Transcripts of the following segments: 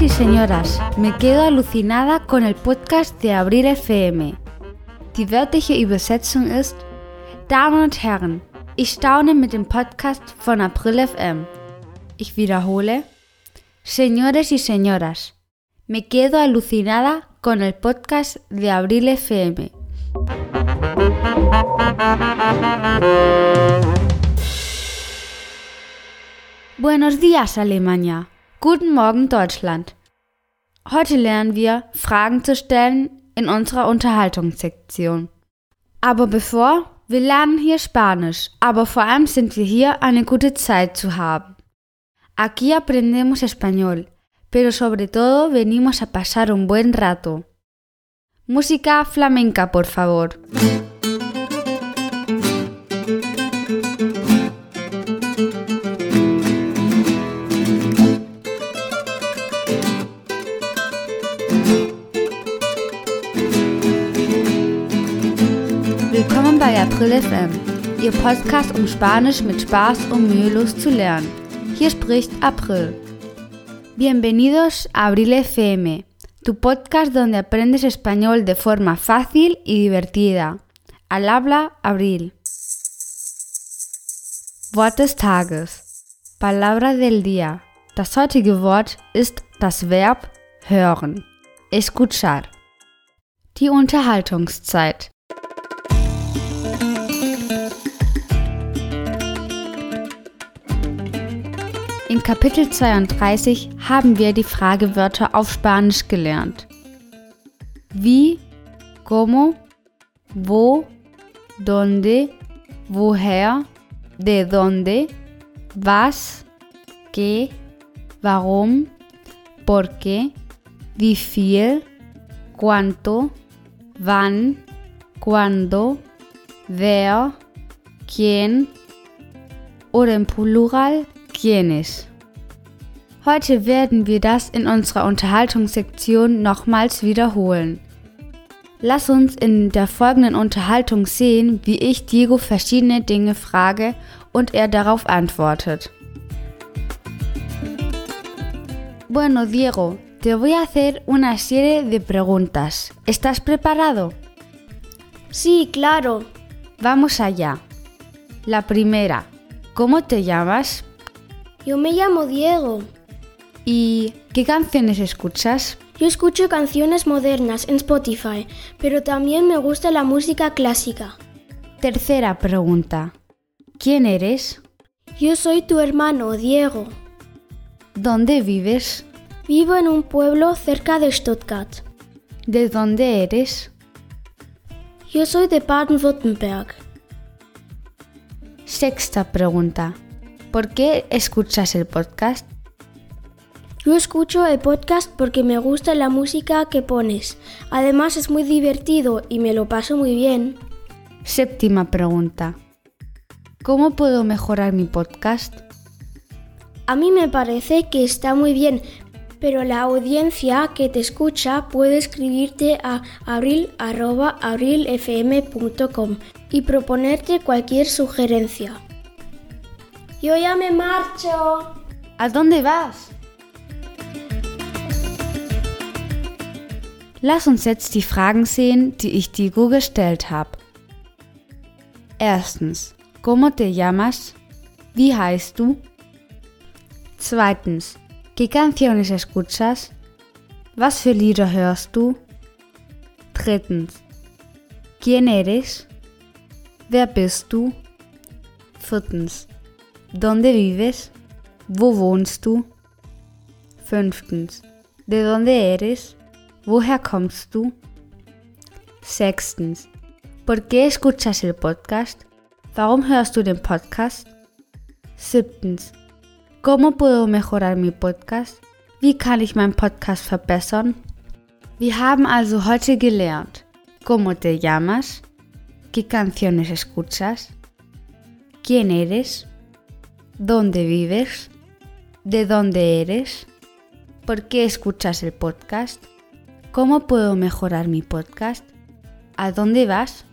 Y señoras, me quedo alucinada con el podcast de Abril FM. Die wörtliche Übersetzung ist Damen und Herren, ich staune mit dem Podcast von April FM. Ich wiederhole. Señores y señoras, me quedo alucinada con el podcast de Abril FM. Buenos días, Alemania. Guten Morgen, Deutschland. Heute lernen wir, Fragen zu stellen in unserer Unterhaltungssektion. Aber bevor, wir lernen hier Spanisch, aber vor allem sind wir hier, eine gute Zeit zu haben. Aquí aprendemos español, pero sobre todo venimos a pasar un buen rato. Música flamenca, por favor. April FM, Ihr Podcast, um Spanisch mit Spaß und mühelos zu lernen. Hier spricht April. Bienvenidos a Abril FM, tu podcast donde aprendes español de forma fácil y divertida. Al habla Abril. Wort des Tages. Palabra del día. Das heutige Wort ist das Verb hören. Escuchar. Die Unterhaltungszeit. In Kapitel 32 haben wir die Fragewörter auf Spanisch gelernt. Wie, cómo, wo, dónde, woher, de dónde, was, qué, warum, por qué, wie viel, cuánto, wann, cuándo, wer, quién oder im Plural quiénes. Heute werden wir das in unserer Unterhaltungssektion nochmals wiederholen. Lass uns in der folgenden Unterhaltung sehen, wie ich Diego verschiedene Dinge frage und er darauf antwortet. Bueno, Diego, te voy a hacer una serie de preguntas. ¿Estás preparado? Sí, claro. Vamos allá. La primera, ¿cómo te llamas? Yo me llamo Diego. ¿Y qué canciones escuchas? Yo escucho canciones modernas en Spotify, pero también me gusta la música clásica. Tercera pregunta. ¿Quién eres? Yo soy tu hermano, Diego. ¿Dónde vives? Vivo en un pueblo cerca de Stuttgart. ¿De dónde eres? Yo soy de Baden-Württemberg. Sexta pregunta. ¿Por qué escuchas el podcast? Yo escucho el podcast porque me gusta la música que pones. Además es muy divertido y me lo paso muy bien. Séptima pregunta. ¿Cómo puedo mejorar mi podcast? A mí me parece que está muy bien, pero la audiencia que te escucha puede escribirte a abril.abrilfm.com y proponerte cualquier sugerencia. Yo ya me marcho. ¿A dónde vas? Lass uns jetzt die Fragen sehen, die ich Diego gestellt habe. Erstens, ¿cómo te llamas? Wie heißt du? Zweitens, ¿qué canciones escuchas? Was für Lieder hörst du? Drittens, ¿quién eres? Wer bist du? Viertens, ¿dónde vives? Wo wohnst du? Fünftens, ¿de dónde eres? Woher kommst du? Sechstens, ¿por qué escuchas el podcast? Warum hörst du den Podcast? Siebtens, ¿cómo puedo mejorar mi Podcast? Wie kann ich meinen Podcast verbessern? Wir haben also heute gelernt, ¿cómo te llamas? ¿Qué canciones escuchas? ¿Quién eres? ¿Dónde vives? ¿De dónde eres? ¿Por qué escuchas el podcast? ¿Cómo puedo mejorar mi podcast? ¿A dónde vas?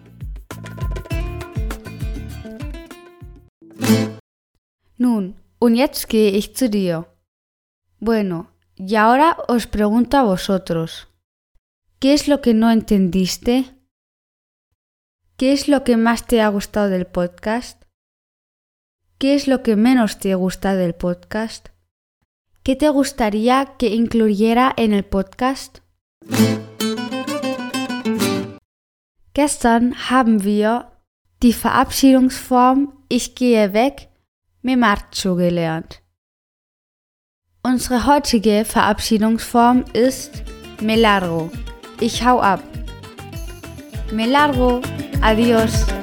Nun, und jetzt gehe ich zu dir. Bueno, Y ahora os pregunto a vosotros, ¿qué es lo que no entendiste? ¿Qué es lo que más te ha gustado del podcast? ¿Qué es lo que menos te gusta del podcast? ¿Qué te gustaría que incluyera en el podcast? Gestern haben wir die Verabschiedungsform Ich gehe weg, me marcho gelernt. Unsere heutige Verabschiedungsform ist Me largo. Ich hau ab. Me largo. Adiós.